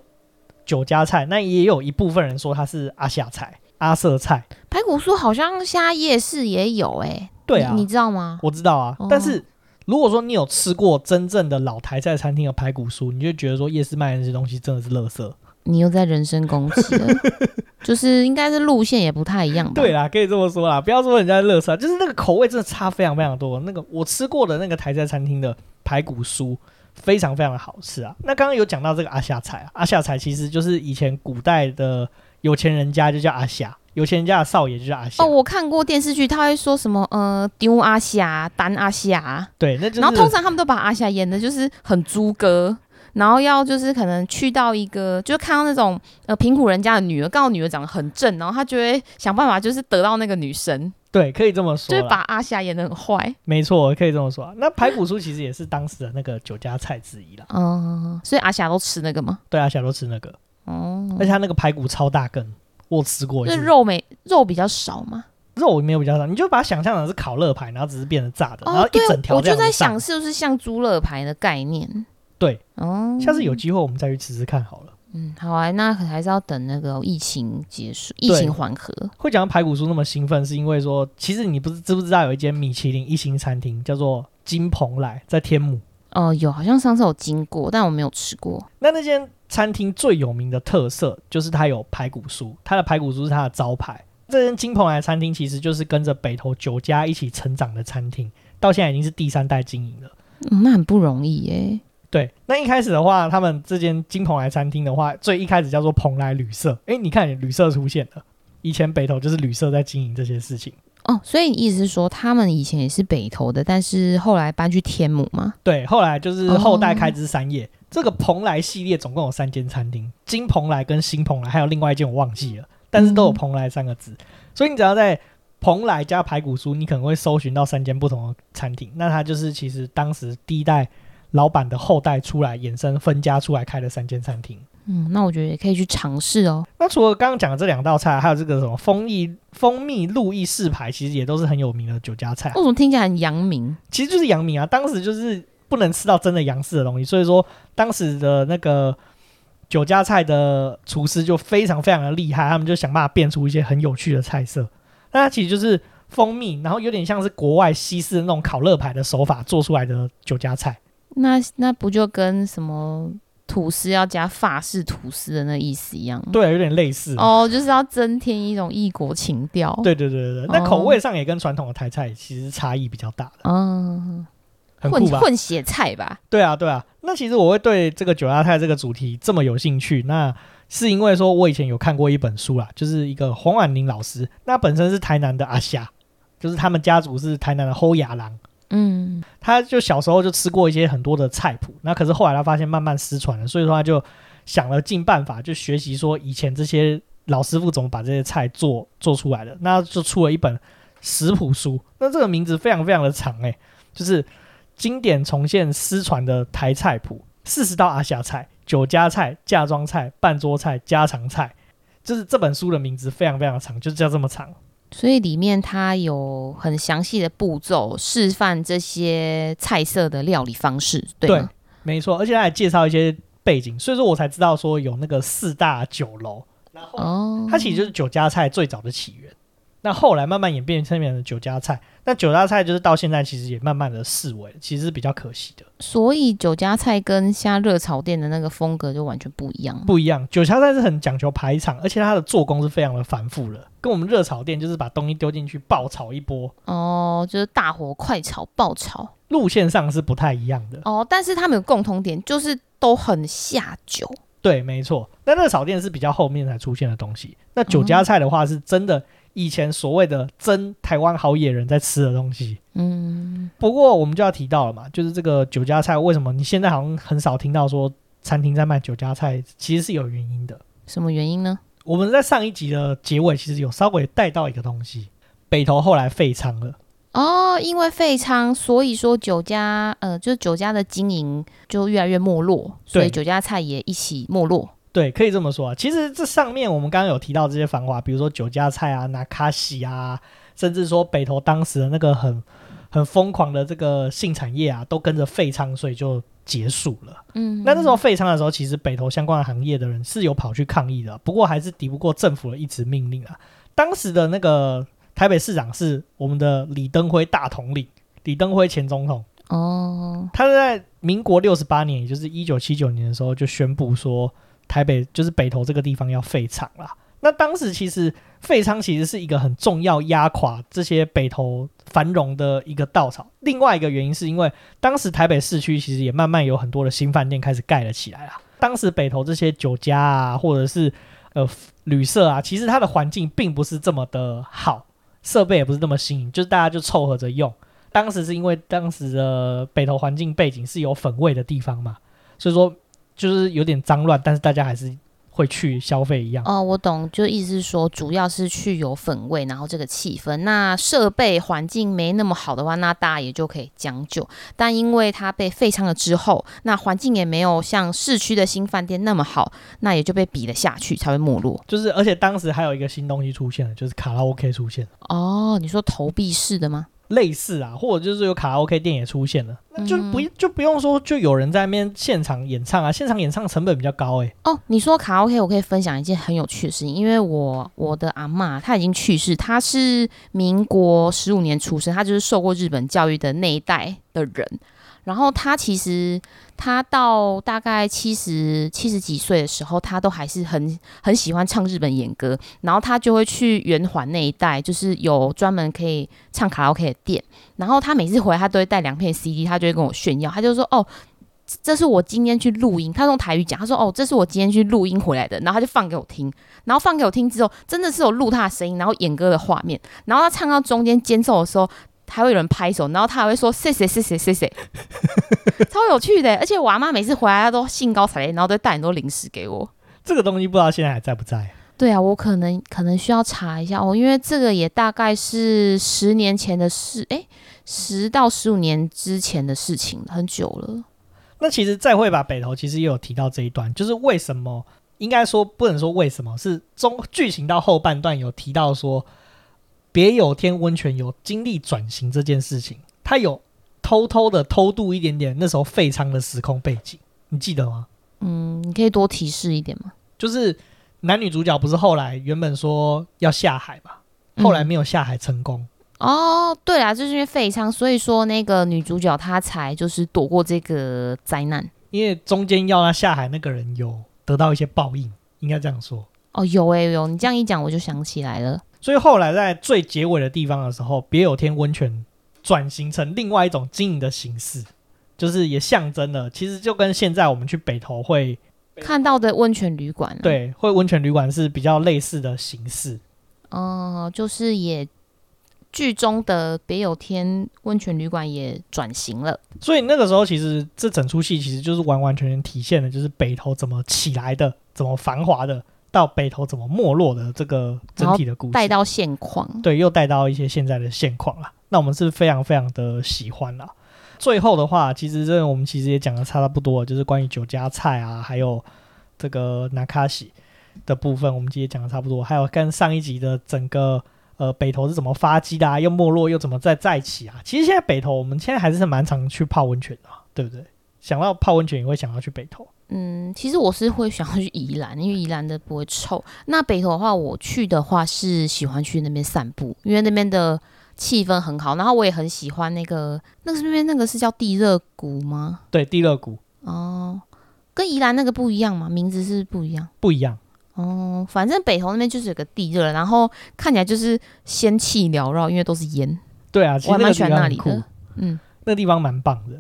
[SPEAKER 1] 酒家菜，那也有一部分人说它是阿夏菜、阿瑟菜。
[SPEAKER 2] 排骨酥好像现在夜市也有哎、欸，
[SPEAKER 1] 对啊你，
[SPEAKER 2] 你知道吗？
[SPEAKER 1] 我知道啊，哦、但是如果说你有吃过真正的老台菜餐厅的排骨酥，你就觉得说夜市卖的那些东西真的是垃圾。
[SPEAKER 2] 你又在人身攻击了，就是应该是路线也不太一样吧？
[SPEAKER 1] 对啦，可以这么说啦，不要说人家垃圾，就是那个口味真的差非常非常多。那个我吃过的那个台菜餐厅的排骨酥。非常非常的好吃啊！那刚刚有讲到这个阿夏菜啊，阿夏菜其实就是以前古代的有钱人家就叫阿霞，有钱人家的少爷就叫阿霞。
[SPEAKER 2] 哦，我看过电视剧，他会说什么呃，丢阿霞，单阿霞。
[SPEAKER 1] 对，那就是。
[SPEAKER 2] 然后通常他们都把阿霞演的就是很猪哥。然后要就是可能去到一个，就是看到那种呃贫苦人家的女儿，刚好女儿长得很正，然后他就会想办法就是得到那个女神。
[SPEAKER 1] 对，可以这么说，
[SPEAKER 2] 就是把阿霞演的很坏。
[SPEAKER 1] 没错，可以这么说。那排骨酥其实也是当时的那个酒家菜之一啦。
[SPEAKER 2] 嗯，所以阿霞都吃那个吗？
[SPEAKER 1] 对，阿霞都吃那个。哦、嗯，而且他那个排骨超大根，我吃过一次。
[SPEAKER 2] 是肉没肉比较少吗？
[SPEAKER 1] 肉没有比较少，你就把它想象成是烤乐排，然后只是变成炸的，
[SPEAKER 2] 哦、
[SPEAKER 1] 然后一整条。我就
[SPEAKER 2] 在想是不是像猪乐排的概念。
[SPEAKER 1] 对哦，下次有机会我们再去吃吃看好了。
[SPEAKER 2] 嗯，好啊，那还是要等那个疫情结束，疫情缓和。
[SPEAKER 1] 会讲到排骨酥那么兴奋，是因为说，其实你不是知不知道有一间米其林一星餐厅叫做金蓬莱，在天母。
[SPEAKER 2] 哦、呃，有，好像上次有经过，但我没有吃过。
[SPEAKER 1] 那那间餐厅最有名的特色就是它有排骨酥，它的排骨酥是它的招牌。这间金蓬莱餐厅其实就是跟着北投酒家一起成长的餐厅，到现在已经是第三代经营了。
[SPEAKER 2] 嗯，那很不容易耶。
[SPEAKER 1] 对，那一开始的话，他们这间金蓬莱餐厅的话，最一开始叫做蓬莱旅社。哎，你看，旅社出现了，以前北投就是旅社在经营这些事情。
[SPEAKER 2] 哦，所以意思是说，他们以前也是北投的，但是后来搬去天母吗？
[SPEAKER 1] 对，后来就是后代开枝散叶。哦、这个蓬莱系列总共有三间餐厅，金蓬莱跟新蓬莱，还有另外一间我忘记了，但是都有蓬莱三个字。嗯、所以你只要在蓬莱加排骨酥，你可能会搜寻到三间不同的餐厅。那它就是其实当时第一代。老板的后代出来衍生分家出来开了三间餐厅，
[SPEAKER 2] 嗯，那我觉得也可以去尝试哦。
[SPEAKER 1] 那除了刚刚讲的这两道菜，还有这个什么蜂蜜蜂蜜路易士牌，其实也都是很有名的酒家菜。
[SPEAKER 2] 为什么听起来很阳明？
[SPEAKER 1] 其实就是阳明啊，当时就是不能吃到真的洋式的东西，所以说当时的那个酒家菜的厨师就非常非常的厉害，他们就想办法变出一些很有趣的菜色。那它其实就是蜂蜜，然后有点像是国外西式的那种烤乐牌的手法做出来的酒家菜。
[SPEAKER 2] 那那不就跟什么吐司要加法式吐司的那意思一样？
[SPEAKER 1] 对，有点类似
[SPEAKER 2] 哦，就是要增添一种异国情调。
[SPEAKER 1] 对对对对，那口味上也跟传统的台菜其实差异比较大的。
[SPEAKER 2] 嗯，
[SPEAKER 1] 很酷吧？
[SPEAKER 2] 混血菜吧？
[SPEAKER 1] 对啊对啊。那其实我会对这个酒家菜这个主题这么有兴趣，那是因为说我以前有看过一本书啦，就是一个黄婉玲老师，那本身是台南的阿霞，就是他们家族是台南的后雅郎。嗯，他就小时候就吃过一些很多的菜谱，那可是后来他发现慢慢失传了，所以说他就想了尽办法，就学习说以前这些老师傅怎么把这些菜做做出来的，那就出了一本食谱书。那这个名字非常非常的长诶、就是经典重现失传的台菜谱，四十道阿霞菜、酒家菜、嫁妆菜、半桌菜、家常菜，就是这本书的名字非常非常的长，就叫这么长。
[SPEAKER 2] 所以里面它有很详细的步骤，示范这些菜色的料理方式，对没错，而且它还介绍一些背景，所以说我才知道说有那个四大酒楼，然后哦，它其实就是酒家菜最早的起源。那后来慢慢演变成的酒家菜，那酒家菜就是到现在其实也慢慢的式微，其实是比较可惜的。所以酒家菜跟虾热炒店的那个风格就完全不一样。
[SPEAKER 1] 不一样，酒家菜是很讲究排场，而且它的做工是非常的繁复的，跟我们热炒店就是把东西丢进去爆炒一波。
[SPEAKER 2] 哦，就是大火快炒爆炒，
[SPEAKER 1] 路线上是不太一样的。
[SPEAKER 2] 哦，但是他们有共同点，就是都很下酒。
[SPEAKER 1] 对，没错。那热炒店是比较后面才出现的东西。那酒家菜的话，是真的。以前所谓的真台湾好野人在吃的东西，嗯，不过我们就要提到了嘛，就是这个酒家菜为什么你现在好像很少听到说餐厅在卖酒家菜，其实是有原因的。
[SPEAKER 2] 什么原因呢？
[SPEAKER 1] 我们在上一集的结尾其实有稍微带到一个东西，北投后来废娼了。
[SPEAKER 2] 哦，因为废娼，所以说酒家呃，就是酒家的经营就越来越没落，所以酒家菜也一起没落。
[SPEAKER 1] 对，可以这么说啊。其实这上面我们刚刚有提到这些繁华，比如说酒家菜啊、那卡西啊，甚至说北投当时的那个很很疯狂的这个性产业啊，都跟着废娼，所以就结束了。嗯，那那时候废娼的时候，其实北投相关的行业的人是有跑去抗议的，不过还是敌不过政府的一纸命令啊。当时的那个台北市长是我们的李登辉大统领，李登辉前总统。哦，他在民国六十八年，也就是一九七九年的时候，就宣布说。台北就是北投这个地方要废厂啦。那当时其实废娼其实是一个很重要压垮这些北投繁荣的一个稻草。另外一个原因是因为当时台北市区其实也慢慢有很多的新饭店开始盖了起来啦。当时北投这些酒家啊，或者是呃旅社啊，其实它的环境并不是这么的好，设备也不是那么新颖，就是大家就凑合着用。当时是因为当时的北投环境背景是有粉味的地方嘛，所以说就是有点脏乱，但是大家还是。会去消费一样
[SPEAKER 2] 哦，我懂，就意思是说，主要是去有粉味，然后这个气氛，那设备环境没那么好的话，那大家也就可以将就。但因为它被废弃了之后，那环境也没有像市区的新饭店那么好，那也就被比了下去，才会没落。
[SPEAKER 1] 就是，而且当时还有一个新东西出现了，就是卡拉 OK 出现。
[SPEAKER 2] 哦，你说投币式的吗？
[SPEAKER 1] 类似啊，或者就是有卡拉 OK 店也出现了，那就不、嗯、就不用说，就有人在那边现场演唱啊，现场演唱成本比较高诶、欸。
[SPEAKER 2] 哦，你说卡拉 OK，我可以分享一件很有趣的事情，因为我我的阿嬷她已经去世，她是民国十五年出生，她就是受过日本教育的那一代的人。然后他其实他到大概七十七十几岁的时候，他都还是很很喜欢唱日本演歌。然后他就会去圆环那一带，就是有专门可以唱卡拉 OK 的店。然后他每次回来，他都会带两片 CD，他就会跟我炫耀，他就说：“哦，这是我今天去录音。”他用台语讲，他说：“哦，这是我今天去录音回来的。”然后他就放给我听。然后放给我听之后，真的是有录他的声音，然后演歌的画面。然后他唱到中间间奏的时候。还会有人拍手，然后他还会说谢谢谢谢谢谢，超有趣的。而且我阿妈每次回来，她都兴高采烈，然后都带很多零食给我。
[SPEAKER 1] 这个东西不知道现在还在不在？
[SPEAKER 2] 对啊，我可能可能需要查一下哦，因为这个也大概是十年前的事，诶，十到十五年之前的事情，很久了。
[SPEAKER 1] 那其实再会吧，北投其实也有提到这一段，就是为什么应该说不能说为什么是中剧情到后半段有提到说。别有天温泉有经历转型这件事情，他有偷偷的偷渡一点点那时候废仓的时空背景，你记得吗？
[SPEAKER 2] 嗯，你可以多提示一点吗？
[SPEAKER 1] 就是男女主角不是后来原本说要下海嘛，后来没有下海成功。
[SPEAKER 2] 嗯、哦，对啊，就是因为废仓，所以说那个女主角她才就是躲过这个灾难，
[SPEAKER 1] 因为中间要她下海那个人有得到一些报应，应该这样说。
[SPEAKER 2] 哦，有诶、欸，有，你这样一讲我就想起来了。
[SPEAKER 1] 所以后来在最结尾的地方的时候，别有天温泉转型成另外一种经营的形式，就是也象征了，其实就跟现在我们去北投会
[SPEAKER 2] 看到的温泉旅馆，
[SPEAKER 1] 对，会温泉旅馆是比较类似的形式。
[SPEAKER 2] 哦，就是也剧中的别有天温泉旅馆也转型了。
[SPEAKER 1] 所以那个时候，其实这整出戏其实就是完完全全体现的，就是北投怎么起来的，怎么繁华的。到北投怎么没落的这个整体的故事，
[SPEAKER 2] 带到现况，
[SPEAKER 1] 对，又带到一些现在的现况了。那我们是非常非常的喜欢啦。最后的话，其实这我们其实也讲的差不多，就是关于酒家菜啊，还有这个那卡西的部分，我们其实讲的差不多。还有跟上一集的整个呃北投是怎么发迹的啊，又没落又怎么再再起啊？其实现在北投我们现在还是蛮常去泡温泉的，对不对？想到泡温泉也会想要去北投。
[SPEAKER 2] 嗯，其实我是会想要去宜兰，因为宜兰的不会臭。那北投的话，我去的话是喜欢去那边散步，因为那边的气氛很好。然后我也很喜欢那个，那个那边那个是叫地热谷吗？
[SPEAKER 1] 对，地热谷。
[SPEAKER 2] 哦，跟宜兰那个不一样吗？名字是不一样。
[SPEAKER 1] 不一样。
[SPEAKER 2] 哦，反正北投那边就是有个地热，然后看起来就是仙气缭绕，因为都是烟。
[SPEAKER 1] 对啊，
[SPEAKER 2] 我还蛮喜欢那里的。嗯，
[SPEAKER 1] 那地方蛮棒的。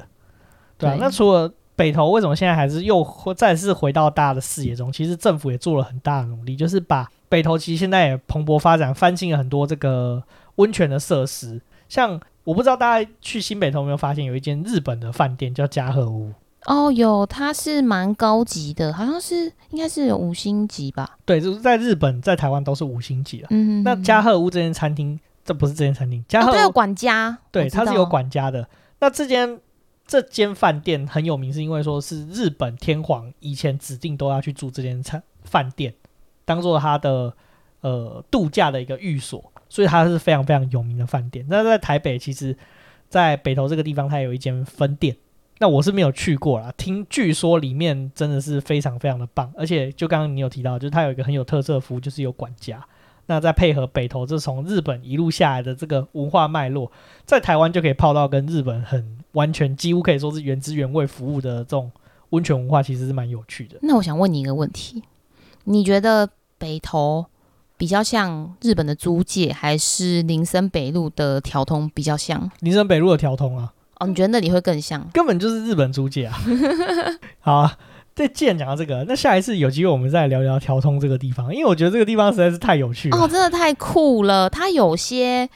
[SPEAKER 1] 对啊，对那除了。北投为什么现在还是又再次回到大家的视野中？其实政府也做了很大的努力，就是把北投其实现在也蓬勃发展，翻新了很多这个温泉的设施。像我不知道大家去新北投有没有发现，有一间日本的饭店叫嘉禾屋。
[SPEAKER 2] 哦，有，它是蛮高级的，好像是应该是有五星级吧？
[SPEAKER 1] 对，就是在日本、在台湾都是五星级了。嗯，那嘉禾屋这间餐厅，这不是这间餐厅，嘉禾屋
[SPEAKER 2] 它有管家，
[SPEAKER 1] 对，它是有管家的。那这间。这间饭店很有名，是因为说是日本天皇以前指定都要去住这间餐饭店，当做他的呃度假的一个寓所，所以它是非常非常有名的饭店。那在台北，其实，在北投这个地方，它有一间分店。那我是没有去过啦，听据说里面真的是非常非常的棒，而且就刚刚你有提到，就是它有一个很有特色的服务，就是有管家。那再配合北投，这从日本一路下来的这个文化脉络，在台湾就可以泡到跟日本很。完全几乎可以说是原汁原味服务的这种温泉文化，其实是蛮有趣的。
[SPEAKER 2] 那我想问你一个问题：你觉得北投比较像日本的租界，还是林森北路的调通比较像？
[SPEAKER 1] 林森北路的调通啊？
[SPEAKER 2] 哦，你觉得那里会更像？
[SPEAKER 1] 根本就是日本租界啊！好啊，这既然讲到这个，那下一次有机会我们再来聊聊调通这个地方，因为我觉得这个地方实在是太有趣了。
[SPEAKER 2] 哦，真的太酷了！它有些，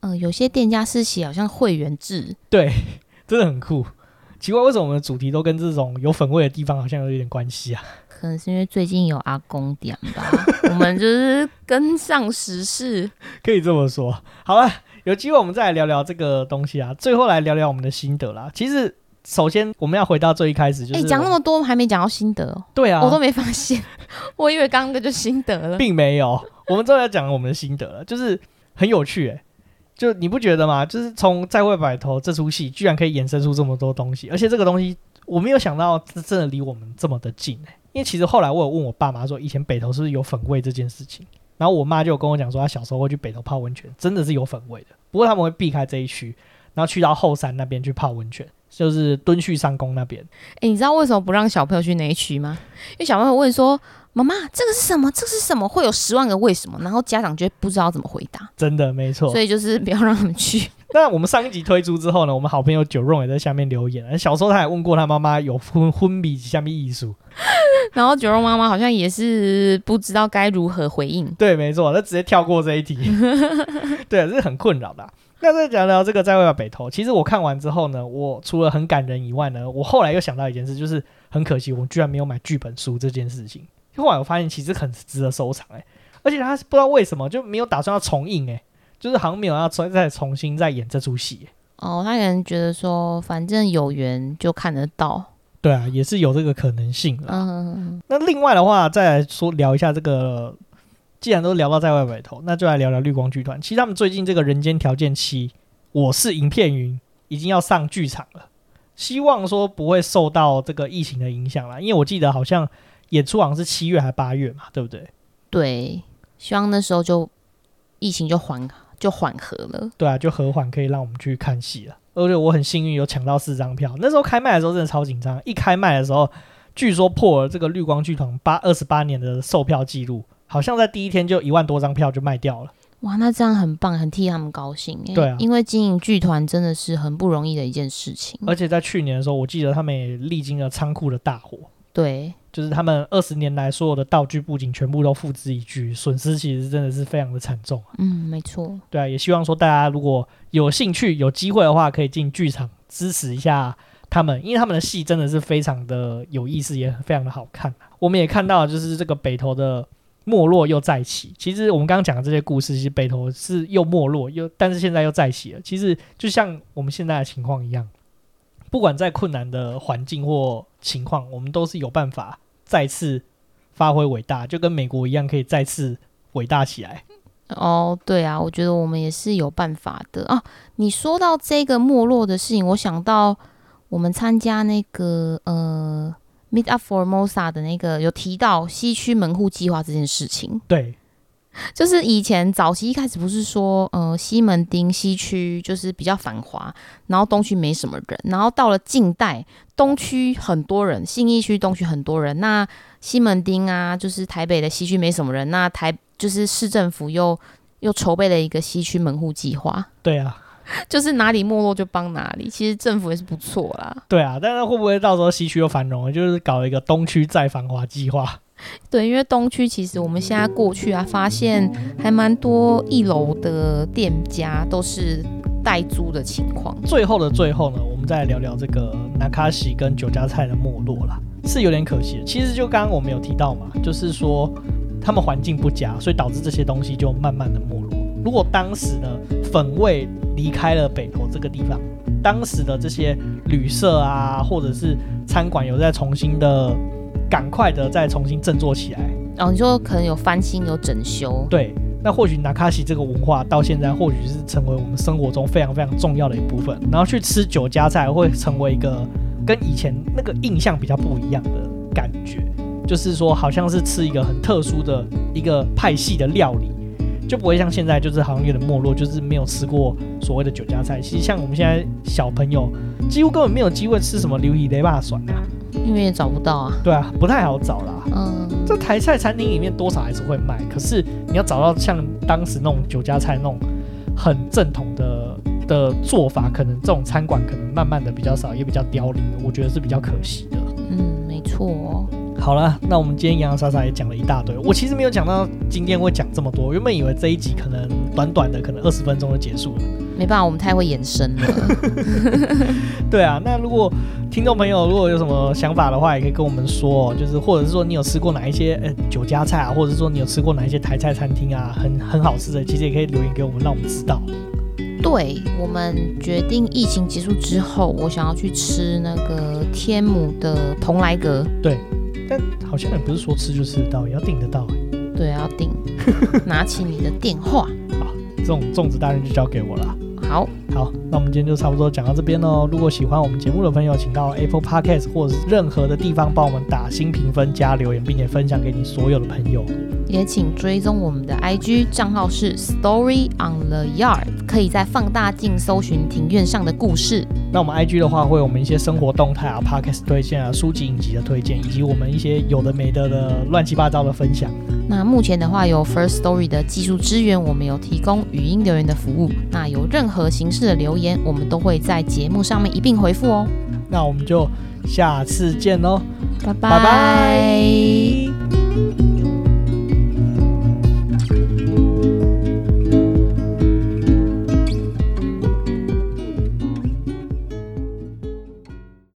[SPEAKER 2] 嗯、呃，有些店家是写好像会员制，
[SPEAKER 1] 对，真的很酷。奇怪，为什么我们的主题都跟这种有粉味的地方好像有一点关系啊？
[SPEAKER 2] 可能是因为最近有阿公点吧，我们就是跟上时事，
[SPEAKER 1] 可以这么说。好了，有机会我们再来聊聊这个东西啊。最后来聊聊我们的心得啦。其实，首先我们要回到最一开始，就是
[SPEAKER 2] 哎，讲那么多还没讲到心得哦。
[SPEAKER 1] 对啊，
[SPEAKER 2] 我都没发现，我以为刚刚就心得了，
[SPEAKER 1] 并没有。我们终于要讲我们的心得了，就是很有趣哎，就你不觉得吗？就是从在外摆头这出戏，居然可以衍生出这么多东西，而且这个东西我没有想到，真的离我们这么的近哎。因为其实后来我有问我爸妈说，以前北投是不是有粉味这件事情，然后我妈就有跟我讲说，她小时候会去北投泡温泉，真的是有粉味的。不过他们会避开这一区，然后去到后山那边去泡温泉，就是敦叙上宫那边。
[SPEAKER 2] 哎，你知道为什么不让小朋友去那一区吗？因为小朋友问说，妈妈，这个是什么？这个是什么？会有十万个为什么？然后家长就不知道怎么回答。
[SPEAKER 1] 真的没错，
[SPEAKER 2] 所以就是不要让他们去。
[SPEAKER 1] 那我们上一集推出之后呢，我们好朋友九荣也在下面留言。小时候他也问过他妈妈有婚婚礼下面艺术，
[SPEAKER 2] 然后九荣妈妈好像也是不知道该如何回应。
[SPEAKER 1] 对，没错，他直接跳过这一题。对，这是很困扰的啊。那再讲聊这个在外北投，其实我看完之后呢，我除了很感人以外呢，我后来又想到一件事，就是很可惜我居然没有买剧本书这件事情。后来我发现其实很值得收藏哎，而且他不知道为什么就没有打算要重映哎。就是好像没有要再再重新再演这出戏
[SPEAKER 2] 哦，他可能觉得说反正有缘就看得到，
[SPEAKER 1] 对啊，也是有这个可能性啦。嗯，那另外的话，再来说聊一下这个，既然都聊到在外北头，那就来聊聊绿光剧团。其实他们最近这个人间条件七，我是影片云已经要上剧场了，希望说不会受到这个疫情的影响啦，因为我记得好像演出好像是七月还八月嘛，对不对？
[SPEAKER 2] 对，希望那时候就疫情就缓。就缓和了，
[SPEAKER 1] 对啊，就和缓可以让我们去看戏了。而且我很幸运有抢到四张票，那时候开卖的时候真的超紧张。一开卖的时候，据说破了这个绿光剧团八二十八年的售票记录，好像在第一天就一万多张票就卖掉了。
[SPEAKER 2] 哇，那这样很棒，很替他们高兴。
[SPEAKER 1] 对啊，
[SPEAKER 2] 因为经营剧团真的是很不容易的一件事情。
[SPEAKER 1] 而且在去年的时候，我记得他们也历经了仓库的大火。
[SPEAKER 2] 对。
[SPEAKER 1] 就是他们二十年来所有的道具布景全部都付之一炬，损失其实真的是非常的惨重。
[SPEAKER 2] 嗯，没错。
[SPEAKER 1] 对啊，也希望说大家如果有兴趣、有机会的话，可以进剧场支持一下他们，因为他们的戏真的是非常的有意思，也非常的好看。我们也看到，就是这个北投的没落又再起。其实我们刚刚讲的这些故事，其实北投是又没落又，但是现在又再起了。其实就像我们现在的情况一样，不管在困难的环境或情况，我们都是有办法。再次发挥伟大，就跟美国一样，可以再次伟大起来。
[SPEAKER 2] 哦，对啊，我觉得我们也是有办法的啊。你说到这个没落的事情，我想到我们参加那个呃，Meet Up Formosa 的那个有提到西区门户计划这件事情。
[SPEAKER 1] 对。
[SPEAKER 2] 就是以前早期一开始不是说，呃，西门町西区就是比较繁华，然后东区没什么人，然后到了近代，东区很多人，信义区东区很多人，那西门町啊，就是台北的西区没什么人，那台就是市政府又又筹备了一个西区门户计划。
[SPEAKER 1] 对啊，
[SPEAKER 2] 就是哪里没落就帮哪里，其实政府也是不错啦。
[SPEAKER 1] 对啊，但是会不会到时候西区又繁荣了，就是搞一个东区再繁华计划？
[SPEAKER 2] 对，因为东区其实我们现在过去啊，发现还蛮多一楼的店家都是代租的情况。
[SPEAKER 1] 最后的最后呢，我们再来聊聊这个南卡西跟酒家菜的没落啦，是有点可惜的。其实就刚刚我们有提到嘛，就是说他们环境不佳，所以导致这些东西就慢慢的没落。如果当时呢，粉味离开了北投这个地方，当时的这些旅社啊，或者是餐馆有在重新的。赶快的再重新振作起来，
[SPEAKER 2] 然后、哦、你说可能有翻新、有整修，
[SPEAKER 1] 对，那或许纳卡西这个文化到现在或许是成为我们生活中非常非常重要的一部分。然后去吃酒家菜会成为一个跟以前那个印象比较不一样的感觉，就是说好像是吃一个很特殊的一个派系的料理，就不会像现在就是好像有点没落，就是没有吃过所谓的酒家菜。其实像我们现在小朋友几乎根本没有机会吃什么流鱼雷霸爽啊。
[SPEAKER 2] 因为也找不到啊，
[SPEAKER 1] 对啊，不太好找啦。
[SPEAKER 2] 嗯，
[SPEAKER 1] 这台菜餐厅里面多少还是会卖，可是你要找到像当时那种酒家菜那种很正统的的做法，可能这种餐馆可能慢慢的比较少，也比较凋零，我觉得是比较可惜的。
[SPEAKER 2] 嗯，没错。错。
[SPEAKER 1] 好了，那我们今天洋洋洒洒也讲了一大堆。我其实没有讲到今天会讲这么多，原本以为这一集可能短短的，可能二十分钟就结束了。
[SPEAKER 2] 没办法，我们太会延伸了。
[SPEAKER 1] 对啊，那如果听众朋友如果有什么想法的话，也可以跟我们说，就是或者是说你有吃过哪一些呃酒家菜啊，或者是说你有吃过哪一些台菜餐厅啊，很很好吃的，其实也可以留言给我们，让我们知道。
[SPEAKER 2] 对，我们决定疫情结束之后，我想要去吃那个天母的蓬莱阁。
[SPEAKER 1] 对，但好像也不是说吃就吃得到，也要订得到。
[SPEAKER 2] 对，要订。拿起你的电话。
[SPEAKER 1] 好，这种粽子大人就交给我了。
[SPEAKER 2] 好。
[SPEAKER 1] 好，那我们今天就差不多讲到这边喽。如果喜欢我们节目的朋友，请到 Apple Podcast 或者是任何的地方帮我们打新评分、加留言，并且分享给你所有的朋友。
[SPEAKER 2] 也请追踪我们的 IG 账号是 Story on the Yard，可以在放大镜搜寻庭院上的故事。
[SPEAKER 1] 那我们 IG 的话，会有我们一些生活动态啊、Podcast 推荐啊、书籍影集的推荐，以及我们一些有的没的的乱七八糟的分享。
[SPEAKER 2] 那目前的话，有 First Story 的技术支援，我们有提供语音留言的服务。那有任何形式的留言，我们都会在节目上面一并回复哦。
[SPEAKER 1] 那我们就下次见喽，拜
[SPEAKER 2] 拜拜。